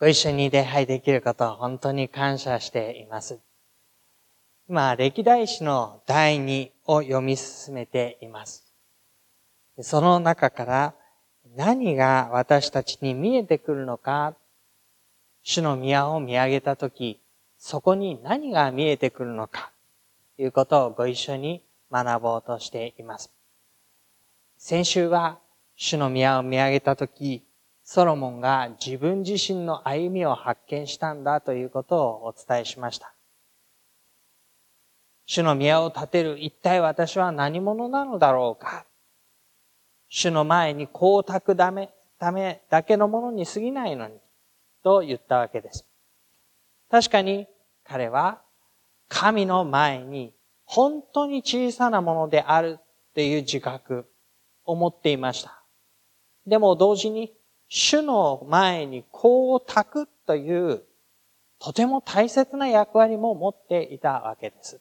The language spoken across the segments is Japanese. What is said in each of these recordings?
ご一緒に礼拝できることを本当に感謝しています。今、歴代史の第2を読み進めています。その中から何が私たちに見えてくるのか、主の宮を見上げたとき、そこに何が見えてくるのか、ということをご一緒に学ぼうとしています。先週は主の宮を見上げたとき、ソロモンが自分自身の歩みを発見したんだということをお伝えしました。主の宮を建てる一体私は何者なのだろうか主の前に光沢だめ、ためだけのものに過ぎないのに、と言ったわけです。確かに彼は神の前に本当に小さなものであるっていう自覚を持っていました。でも同時に主の前に光沢というとても大切な役割も持っていたわけです。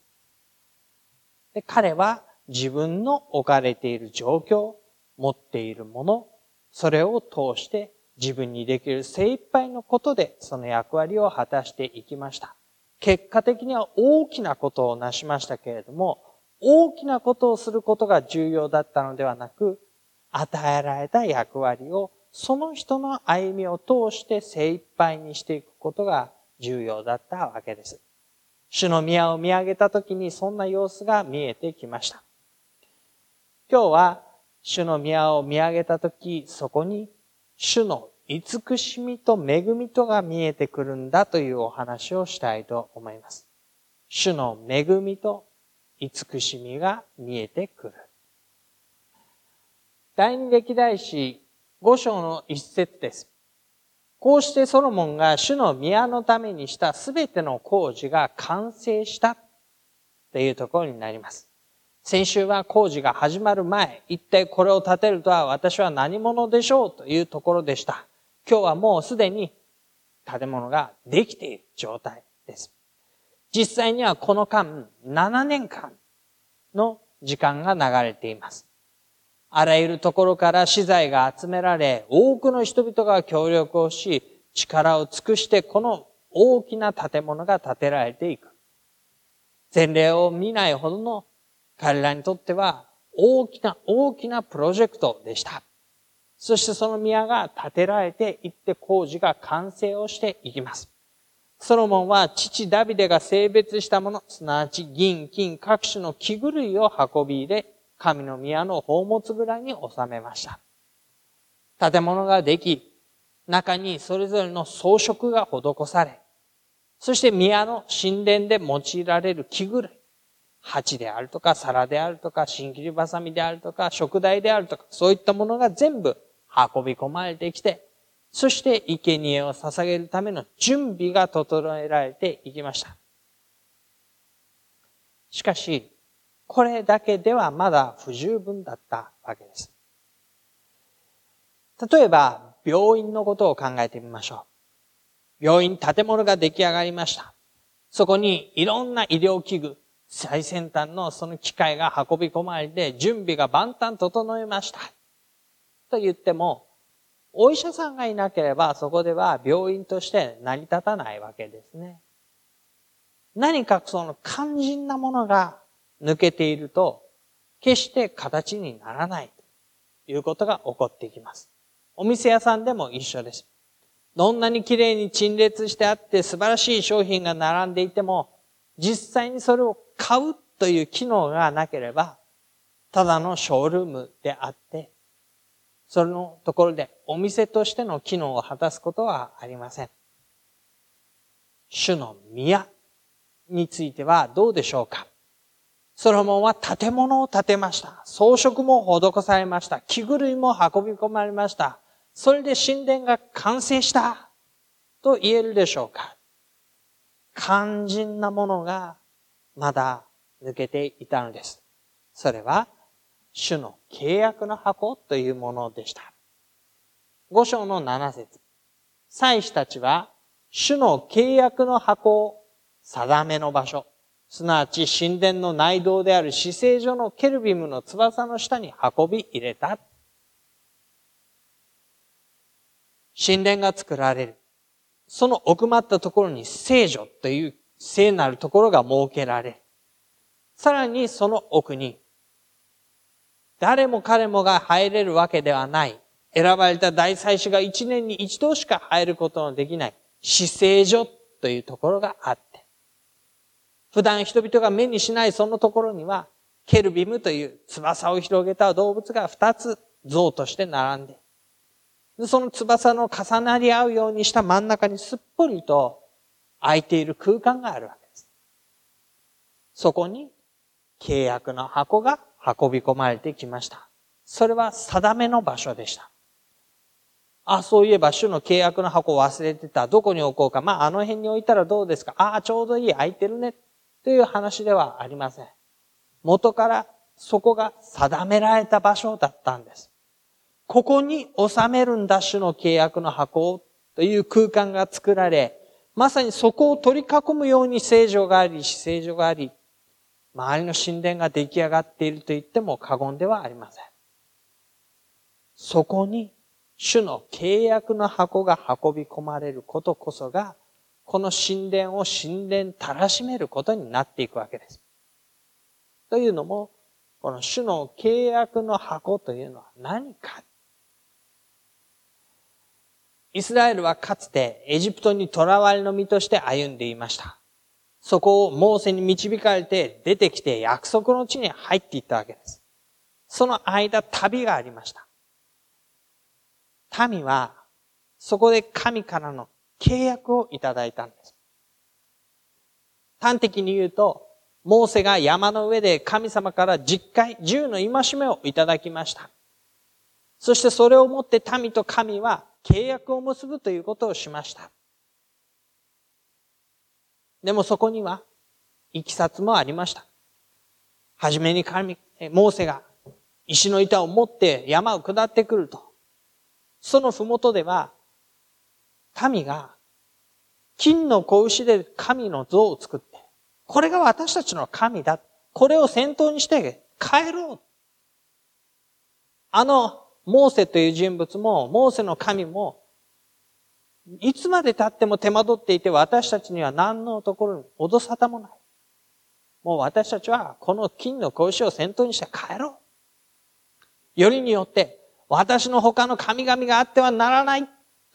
で彼は自分の置かれている状況、持っているもの、それを通して自分にできる精一杯のことでその役割を果たしていきました。結果的には大きなことを成しましたけれども、大きなことをすることが重要だったのではなく、与えられた役割をその人の歩みを通して精一杯にしていくことが重要だったわけです。主の宮を見上げた時にそんな様子が見えてきました。今日は主の宮を見上げた時、そこに主の慈しみと恵みとが見えてくるんだというお話をしたいと思います。主の恵みと慈しみが見えてくる。第二歴代史五章の一節です。こうしてソロモンが主の宮のためにしたすべての工事が完成したというところになります。先週は工事が始まる前、一体これを建てるとは私は何者でしょうというところでした。今日はもうすでに建物ができている状態です。実際にはこの間7年間の時間が流れています。あらゆるところから資材が集められ、多くの人々が協力をし、力を尽くしてこの大きな建物が建てられていく。前例を見ないほどの彼らにとっては大きな大きなプロジェクトでした。そしてその宮が建てられていって工事が完成をしていきます。ソロモンは父ダビデが性別したもの、すなわち銀、金、各種の器具類を運び入れ、神の宮の宝物蔵に収めました。建物ができ、中にそれぞれの装飾が施され、そして宮の神殿で用いられる器具類、鉢であるとか、皿であるとか、新切りばさみであるとか、食台であるとか、そういったものが全部運び込まれてきて、そして生贄を捧げるための準備が整えられていきました。しかし、これだけではまだ不十分だったわけです。例えば、病院のことを考えてみましょう。病院建物が出来上がりました。そこにいろんな医療器具、最先端のその機械が運び込まれて準備が万端整えました。と言っても、お医者さんがいなければそこでは病院として成り立たないわけですね。何かその肝心なものが抜けていると、決して形にならないということが起こってきます。お店屋さんでも一緒です。どんなに綺麗に陳列してあって素晴らしい商品が並んでいても、実際にそれを買うという機能がなければ、ただのショールームであって、そのところでお店としての機能を果たすことはありません。主の宮についてはどうでしょうか？ソロモンは建物を建てました。装飾も施されました。器具類も運び込まれました。それで神殿が完成したと言えるでしょうか肝心なものがまだ抜けていたのです。それは、主の契約の箱というものでした。五章の七節祭司たちは、主の契約の箱を定めの場所、すなわち神殿の内道である死聖所のケルビムの翼の下に運び入れた。神殿が作られる。その奥まったところに聖女という聖なるところが設けられ。さらにその奥に、誰も彼もが入れるわけではない。選ばれた大祭司が一年に一度しか入ることのできない、死聖所というところがあって、普段人々が目にしないそのところには、ケルビムという翼を広げた動物が二つ像として並んで、その翼の重なり合うようにした真ん中にすっぽりと空いている空間があるわけです。そこに契約の箱が運び込まれてきました。それは定めの場所でした。あ、そういえば主の契約の箱を忘れてた。どこに置こうか。まあ、あの辺に置いたらどうですか。ああ、ちょうどいい。空いてるね。という話ではありません。元からそこが定められた場所だったんです。ここに収めるんだ主の契約の箱という空間が作られ、まさにそこを取り囲むように聖女があり、死聖女があり、周りの神殿が出来上がっていると言っても過言ではありません。そこに主の契約の箱が運び込まれることこそが、この神殿を神殿たらしめることになっていくわけです。というのも、この主の契約の箱というのは何か。イスラエルはかつてエジプトに囚われの身として歩んでいました。そこをモーセに導かれて出てきて約束の地に入っていったわけです。その間旅がありました。民はそこで神からの契約をいただいたんです。端的に言うと、モーセが山の上で神様から実会、十の戒めをいただきました。そしてそれをもって民と神は契約を結ぶということをしました。でもそこには、いきさつもありました。はじめに神、モーセが石の板を持って山を下ってくると。そのふもとでは、民が金の子牛で神の像を作って、これが私たちの神だ。これを先頭にして帰ろう。あの、モーセという人物も、モーセの神も、いつまで経っても手間取っていて私たちには何のところに脅さたもない。もう私たちはこの金の格子を先頭にして帰ろう。よりによって私の他の神々があってはならない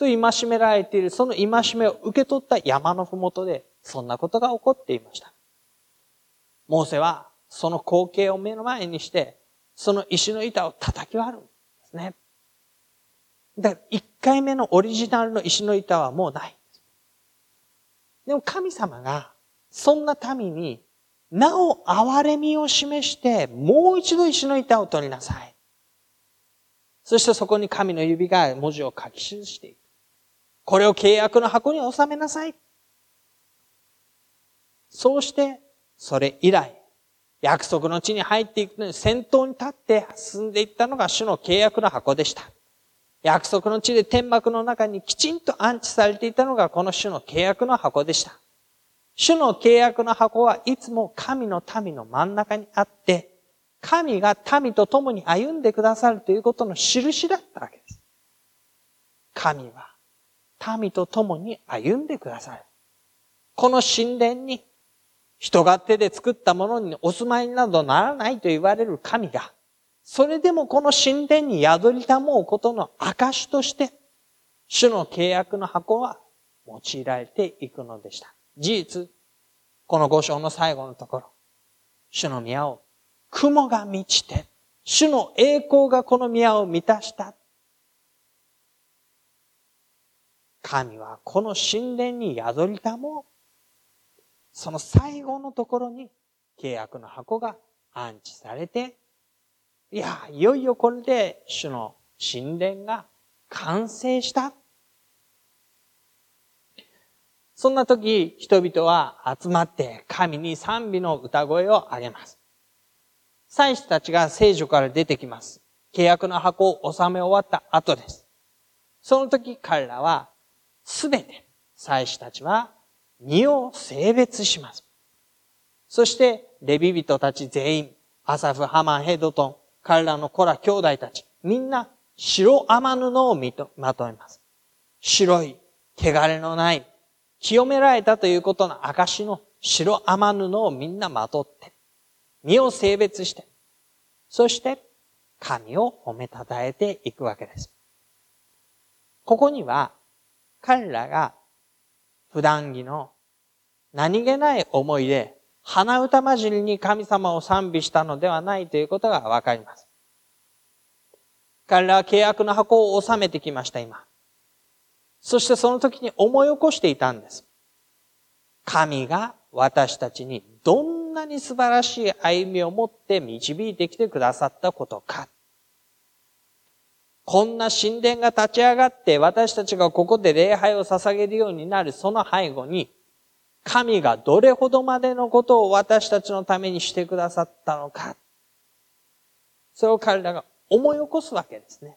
と戒められているその戒めを受け取った山のふもとでそんなことが起こっていました。モーセはその光景を目の前にしてその石の板を叩き割るんですね。だから一回目のオリジナルの石の板はもうない。でも神様がそんな民になお憐れみを示してもう一度石の板を取りなさい。そしてそこに神の指が文字を書き記していく。これを契約の箱に収めなさい。そうして、それ以来、約束の地に入っていくのに先頭に立って進んでいったのが主の契約の箱でした。約束の地で天幕の中にきちんと安置されていたのがこの主の契約の箱でした。主の契約の箱はいつも神の民の真ん中にあって、神が民と共に歩んでくださるということの印だったわけです。神は民と共に歩んでくださる。この神殿に人が手で作ったものにお住まいなどならないと言われる神がそれでもこの神殿に宿りたもうことの証として、主の契約の箱は用いられていくのでした。事実、この五章の最後のところ、主の宮を雲が満ちて、主の栄光がこの宮を満たした。神はこの神殿に宿りたもその最後のところに契約の箱が安置されていや、いよいよこれで主の神殿が完成した。そんな時、人々は集まって神に賛美の歌声を上げます。祭司たちが聖女から出てきます。契約の箱を収め終わった後です。その時彼らは、すべて祭司たちは身を性別します。そして、レビ人たち全員、アサフ、ハマン、ヘドトン、彼らの子ら兄弟たち、みんな白天布をまとめます。白い、汚れのない、清められたということの証の白天布をみんなまとって、身を性別して、そして神を褒めたたえていくわけです。ここには彼らが普段着の何気ない思いで鼻歌混じりに神様を賛美したのではないということがわかります。彼らは契約の箱を収めてきました、今。そしてその時に思い起こしていたんです。神が私たちにどんなに素晴らしい歩みを持って導いてきてくださったことか。こんな神殿が立ち上がって私たちがここで礼拝を捧げるようになるその背後に、神がどれほどまでのことを私たちのためにしてくださったのか。それを彼らが思い起こすわけですね。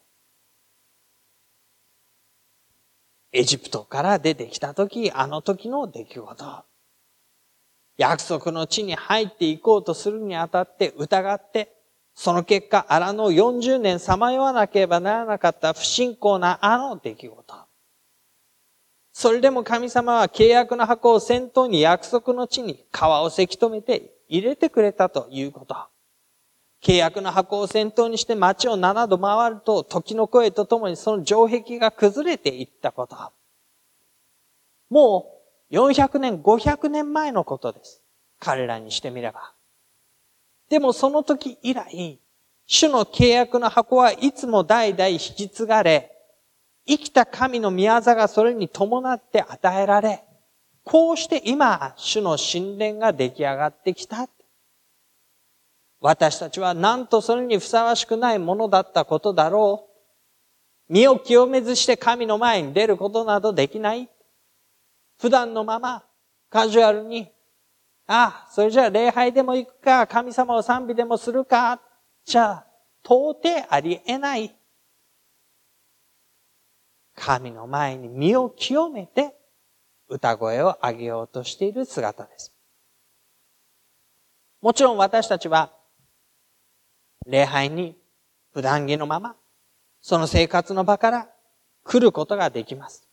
エジプトから出てきた時、あの時の出来事。約束の地に入っていこうとするにあたって疑って、その結果、荒野40年さまよわなければならなかった不信仰なあの出来事。それでも神様は契約の箱を先頭に約束の地に川をせき止めて入れてくれたということ。契約の箱を先頭にして街を7度回ると、時の声とともにその城壁が崩れていったこと。もう400年、500年前のことです。彼らにしてみれば。でもその時以来、主の契約の箱はいつも代々引き継がれ、生きた神の宮座がそれに伴って与えられ、こうして今、主の神殿が出来上がってきた。私たちはなんとそれにふさわしくないものだったことだろう。身を清めずして神の前に出ることなどできない。普段のまま、カジュアルに、あ、それじゃあ礼拝でも行くか、神様を賛美でもするか、じゃあ、到底ありえない。神の前に身を清めて、歌声を上げようとしている姿です。もちろん私たちは礼拝に普段着のまま、その生活の場から来ることができます。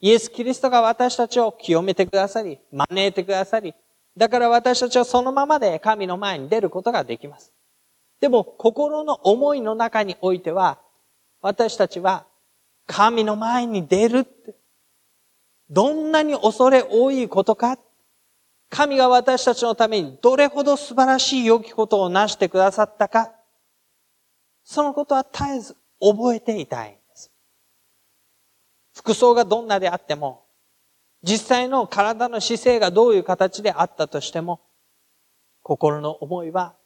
イエス・キリストが私たちを清めてくださり、招いてくださり、だから私たちはそのままで神の前に出ることができます。でも、心の思いの中においては、私たちは神の前に出るって、どんなに恐れ多いことか、神が私たちのためにどれほど素晴らしい良きことをなしてくださったか、そのことは絶えず覚えていたいんです。服装がどんなであっても、実際の体の姿勢がどういう形であったとしても、心の思いは、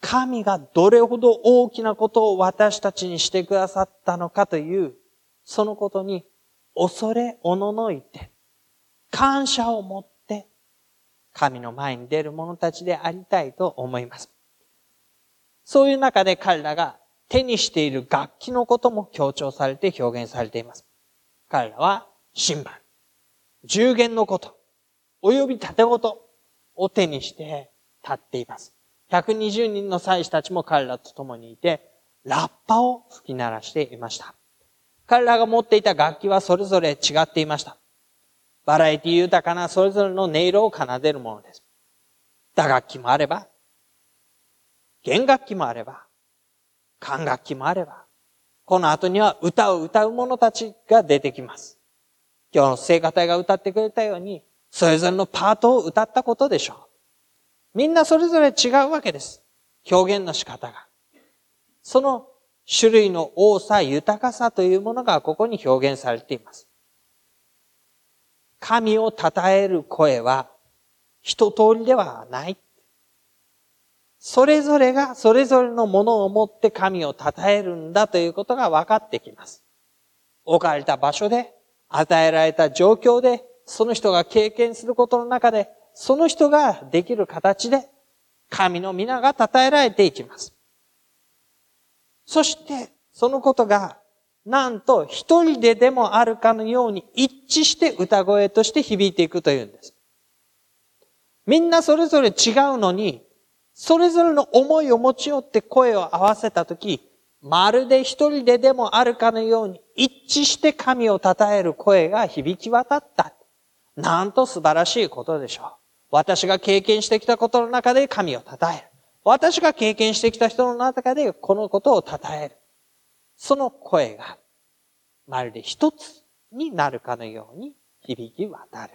神がどれほど大きなことを私たちにしてくださったのかという、そのことに恐れおののいて、感謝を持って、神の前に出る者たちでありたいと思います。そういう中で彼らが手にしている楽器のことも強調されて表現されています。彼らはシンバル、重弦のこと、及び盾事を手にして立っています。120人の祭司たちも彼らと共にいて、ラッパを吹き鳴らしていました。彼らが持っていた楽器はそれぞれ違っていました。バラエティ豊かなそれぞれの音色を奏でるものです。打楽器もあれば、弦楽器もあれば、管楽器もあれば、この後には歌を歌う者たちが出てきます。今日の聖歌隊が歌ってくれたように、それぞれのパートを歌ったことでしょう。みんなそれぞれ違うわけです。表現の仕方が。その種類の多さ、豊かさというものがここに表現されています。神を称える声は一通りではない。それぞれがそれぞれのものを持って神を称えるんだということが分かってきます。置かれた場所で、与えられた状況で、その人が経験することの中で、その人ができる形で、神の皆が称えられていきます。そして、そのことが、なんと一人ででもあるかのように一致して歌声として響いていくというんです。みんなそれぞれ違うのに、それぞれの思いを持ち寄って声を合わせたとき、まるで一人ででもあるかのように一致して神を称える声が響き渡った。なんと素晴らしいことでしょう。私が経験してきたことの中で神を称える。私が経験してきた人の中でこのことを称える。その声が、まるで一つになるかのように響き渡る。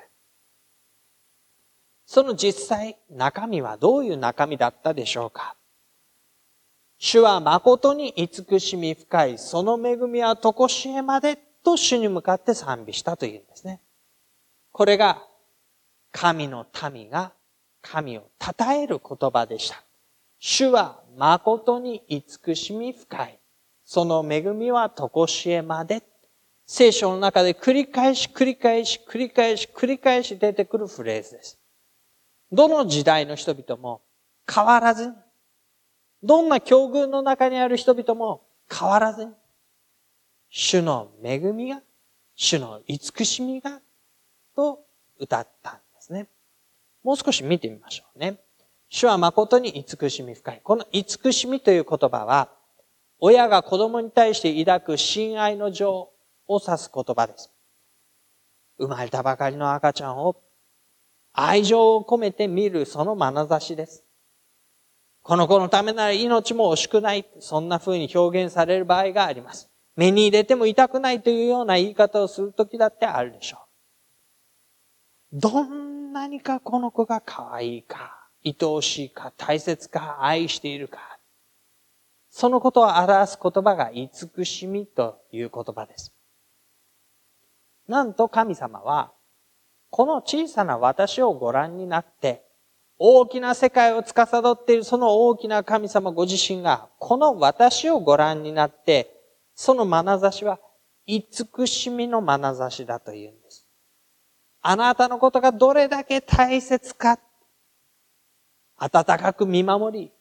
その実際、中身はどういう中身だったでしょうか主は誠に慈しみ深い、その恵みはとこしえまでと主に向かって賛美したというんですね。これが、神の民が神を称える言葉でした。主は誠に慈しみ深い、その恵みはとこしえまで。聖書の中で繰り返し繰り返し繰り返し繰り返し出てくるフレーズです。どの時代の人々も変わらずにどんな境遇の中にある人々も変わらずに、主の恵みが、主の慈しみが、と歌ったんですね。もう少し見てみましょうね。主は誠に慈しみ深い。この慈しみという言葉は、親が子供に対して抱く親愛の情を指す言葉です。生まれたばかりの赤ちゃんを愛情を込めて見るその眼差しです。この子のためなら命も惜しくない。そんな風に表現される場合があります。目に入れても痛くないというような言い方をするときだってあるでしょう。どんなにかこの子が可愛いか、愛おしいか、大切か、愛しているか。そのことを表す言葉が慈しみという言葉です。なんと神様は、この小さな私をご覧になって、大きな世界を司っているその大きな神様ご自身が、この私をご覧になって、その眼差しは、慈しみの眼差しだというんです。あなたのことがどれだけ大切か、温かく見守り、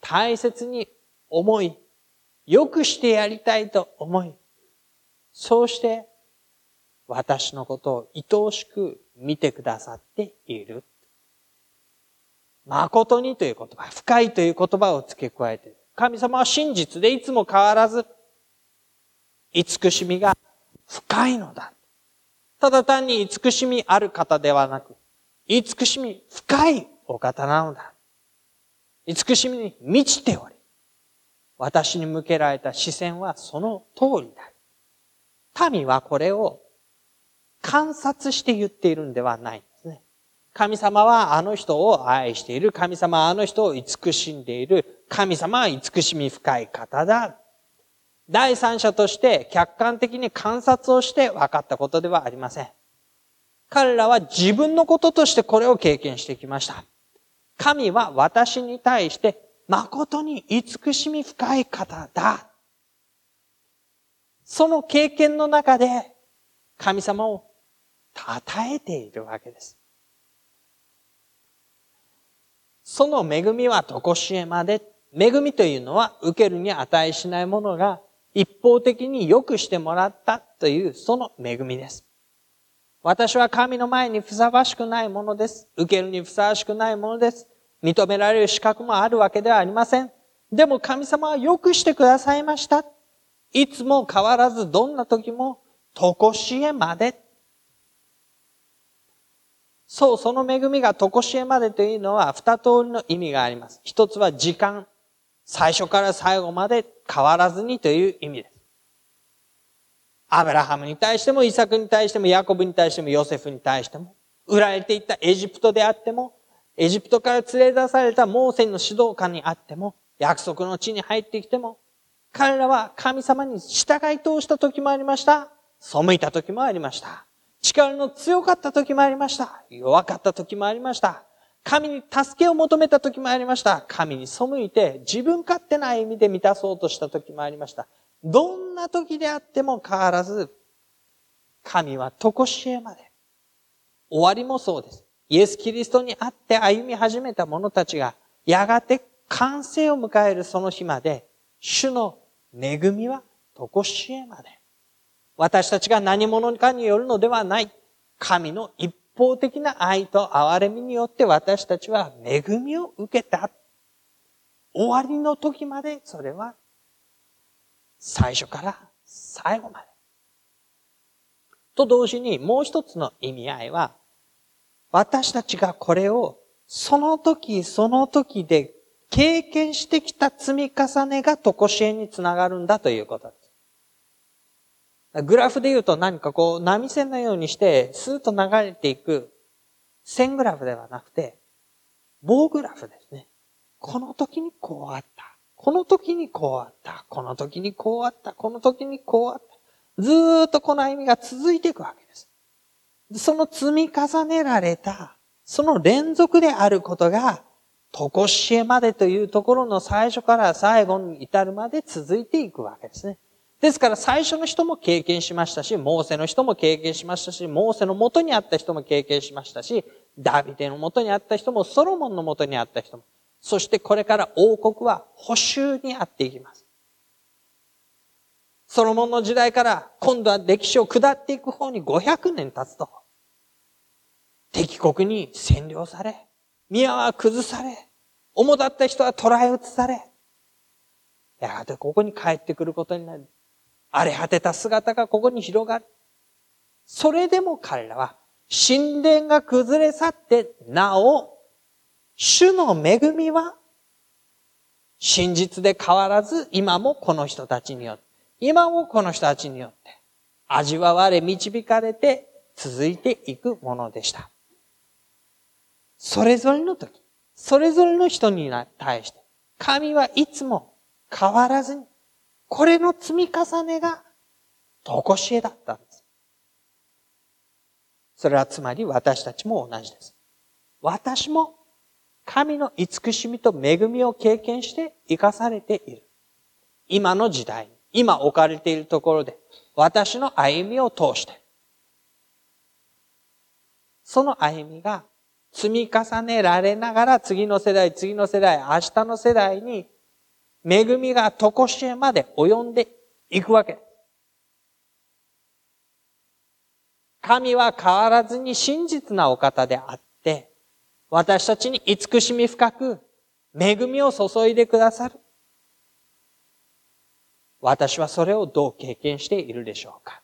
大切に思い、良くしてやりたいと思い、そうして、私のことを愛おしく見てくださっている。誠にという言葉、深いという言葉を付け加えている。神様は真実でいつも変わらず、慈しみが深いのだ。ただ単に慈しみある方ではなく、慈しみ深いお方なのだ。慈しみに満ちており、私に向けられた視線はその通りだ。民はこれを観察して言っているんではない。神様はあの人を愛している。神様はあの人を慈しんでいる。神様は慈しみ深い方だ。第三者として客観的に観察をして分かったことではありません。彼らは自分のこととしてこれを経験してきました。神は私に対して誠に慈しみ深い方だ。その経験の中で神様を称えているわけです。その恵みはとこしえまで。恵みというのは受けるに値しないものが一方的に良くしてもらったというその恵みです。私は神の前にふさわしくないものです。受けるにふさわしくないものです。認められる資格もあるわけではありません。でも神様は良くしてくださいました。いつも変わらずどんな時もとこしえまでそう、その恵みがとこしえまでというのは二通りの意味があります。一つは時間。最初から最後まで変わらずにという意味です。アブラハムに対しても、イサクに対しても、ヤコブに対しても、ヨセフに対しても、売られていったエジプトであっても、エジプトから連れ出されたモーセの指導官にあっても、約束の地に入ってきても、彼らは神様に従い通した時もありました。背いた時もありました。力の強かった時もありました。弱かった時もありました。神に助けを求めた時もありました。神に背いて自分勝手な意味で満たそうとした時もありました。どんな時であっても変わらず、神はとこしえまで。終わりもそうです。イエス・キリストに会って歩み始めた者たちが、やがて完成を迎えるその日まで、主の恵みはとこしえまで。私たちが何者かによるのではない。神の一方的な愛と憐れみによって私たちは恵みを受けた。終わりの時までそれは最初から最後まで。と同時にもう一つの意味合いは、私たちがこれをその時その時で経験してきた積み重ねがとこしえにつながるんだということです。グラフで言うと何かこう波線のようにしてスーッと流れていく線グラフではなくて棒グラフですね。この時にこうあった。この時にこうあった。この時にこうあった。この時にこうあった。ずーっとこの歩みが続いていくわけです。その積み重ねられた、その連続であることが、とこしえまでというところの最初から最後に至るまで続いていくわけですね。ですから最初の人も経験しましたし、モーセの人も経験しましたし、モーセの元にあった人も経験しましたし、ダビデの元にあった人も、ソロモンの元にあった人も、そしてこれから王国は補修にあっていきます。ソロモンの時代から今度は歴史を下っていく方に500年経つと、敵国に占領され、宮は崩され、主だった人は捕らえ移され、やがてここに帰ってくることになる。荒れ果てた姿がここに広がる。それでも彼らは、神殿が崩れ去って、なお、主の恵みは、真実で変わらず、今もこの人たちによって、今もこの人たちによって、味わわれ導かれて続いていくものでした。それぞれの時、それぞれの人に対して、神はいつも変わらずに、これの積み重ねが、とこしえだったんです。それはつまり私たちも同じです。私も神の慈しみと恵みを経験して生かされている。今の時代、今置かれているところで、私の歩みを通して、その歩みが積み重ねられながら次の世代、次の世代、明日の世代に恵みがとこしえまで及んでいくわけ。神は変わらずに真実なお方であって、私たちに慈しみ深く恵みを注いでくださる。私はそれをどう経験しているでしょうか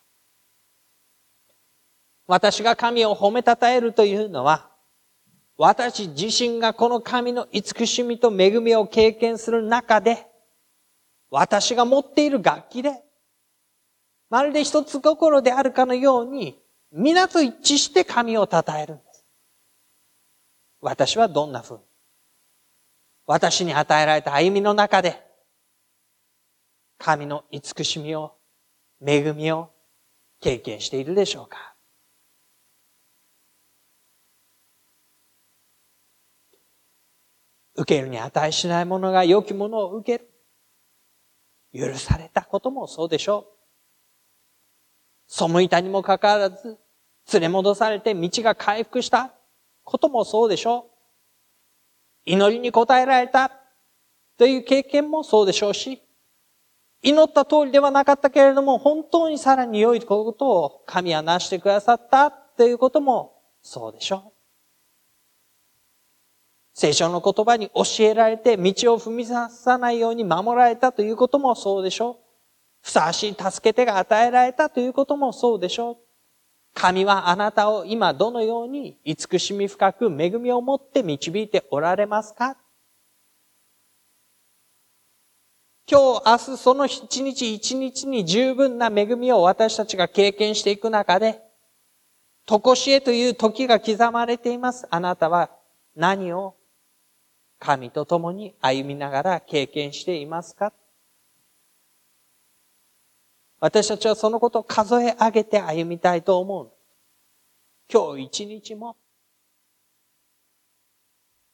私が神を褒めたたえるというのは、私自身がこの神の慈しみと恵みを経験する中で、私が持っている楽器で、まるで一つ心であるかのように、皆と一致して神を称えるんです。私はどんな風に？私に与えられた歩みの中で、神の慈しみを、恵みを経験しているでしょうか？受けるに値しないものが良きものを受ける。許されたこともそうでしょう。背いたにもかかわらず、連れ戻されて道が回復したこともそうでしょう。祈りに応えられたという経験もそうでしょうし、祈った通りではなかったけれども、本当にさらに良いことを神はなしてくださったということもそうでしょう。聖書の言葉に教えられて道を踏み出さないように守られたということもそうでしょう。ふさわしい助け手が与えられたということもそうでしょう。神はあなたを今どのように慈しみ深く恵みを持って導いておられますか？今日、明日、その一日一日に十分な恵みを私たちが経験していく中で、とこしえという時が刻まれています。あなたは何を神と共に歩みながら経験していますか？私たちはそのことを数え上げて歩みたいと思う。今日一日も、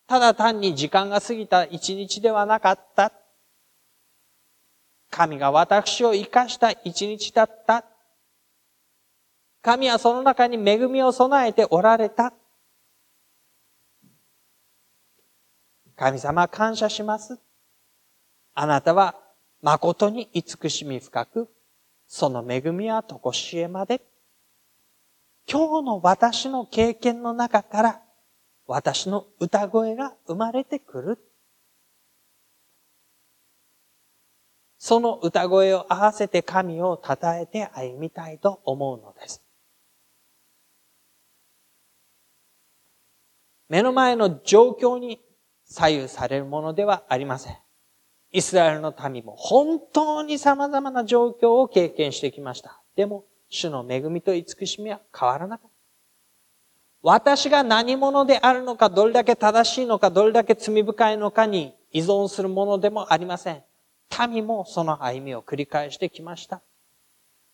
ただ単に時間が過ぎた一日ではなかった。神が私を生かした一日だった。神はその中に恵みを備えておられた。神様感謝します。あなたは誠に慈しみ深く、その恵みはとこしえまで。今日の私の経験の中から私の歌声が生まれてくる。その歌声を合わせて神を称えて歩みたいと思うのです。目の前の状況に左右されるものではありません。イスラエルの民も本当に様々な状況を経験してきました。でも、主の恵みと慈しみは変わらなかった。私が何者であるのか、どれだけ正しいのか、どれだけ罪深いのかに依存するものでもありません。民もその歩みを繰り返してきました。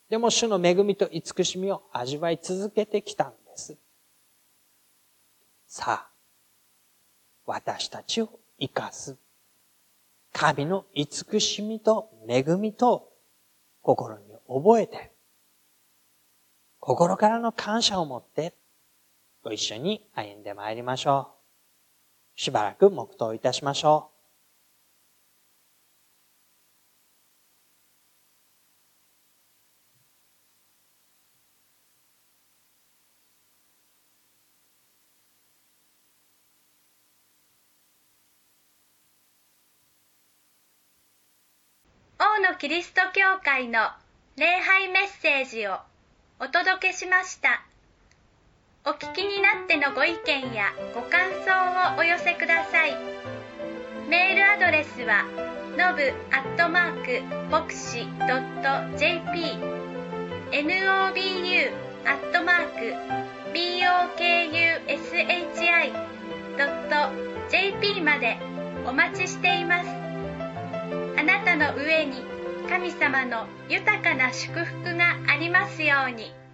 でも主の恵みと慈しみを味わい続けてきたんです。さあ、私たちを生かす。神の慈しみと恵みと心に覚えて、心からの感謝を持ってご一緒に歩んでまいりましょう。しばらく黙祷いたしましょう。キリスト教会の礼拝メッセージをお届けしました。お聞きになってのご意見やご感想をお寄せください。メールアドレスはのぶアットマークボクシドット JP nobu アットマーク bokushi ドット JP までお待ちしています。あなたの上に神様の豊かな祝福がありますように。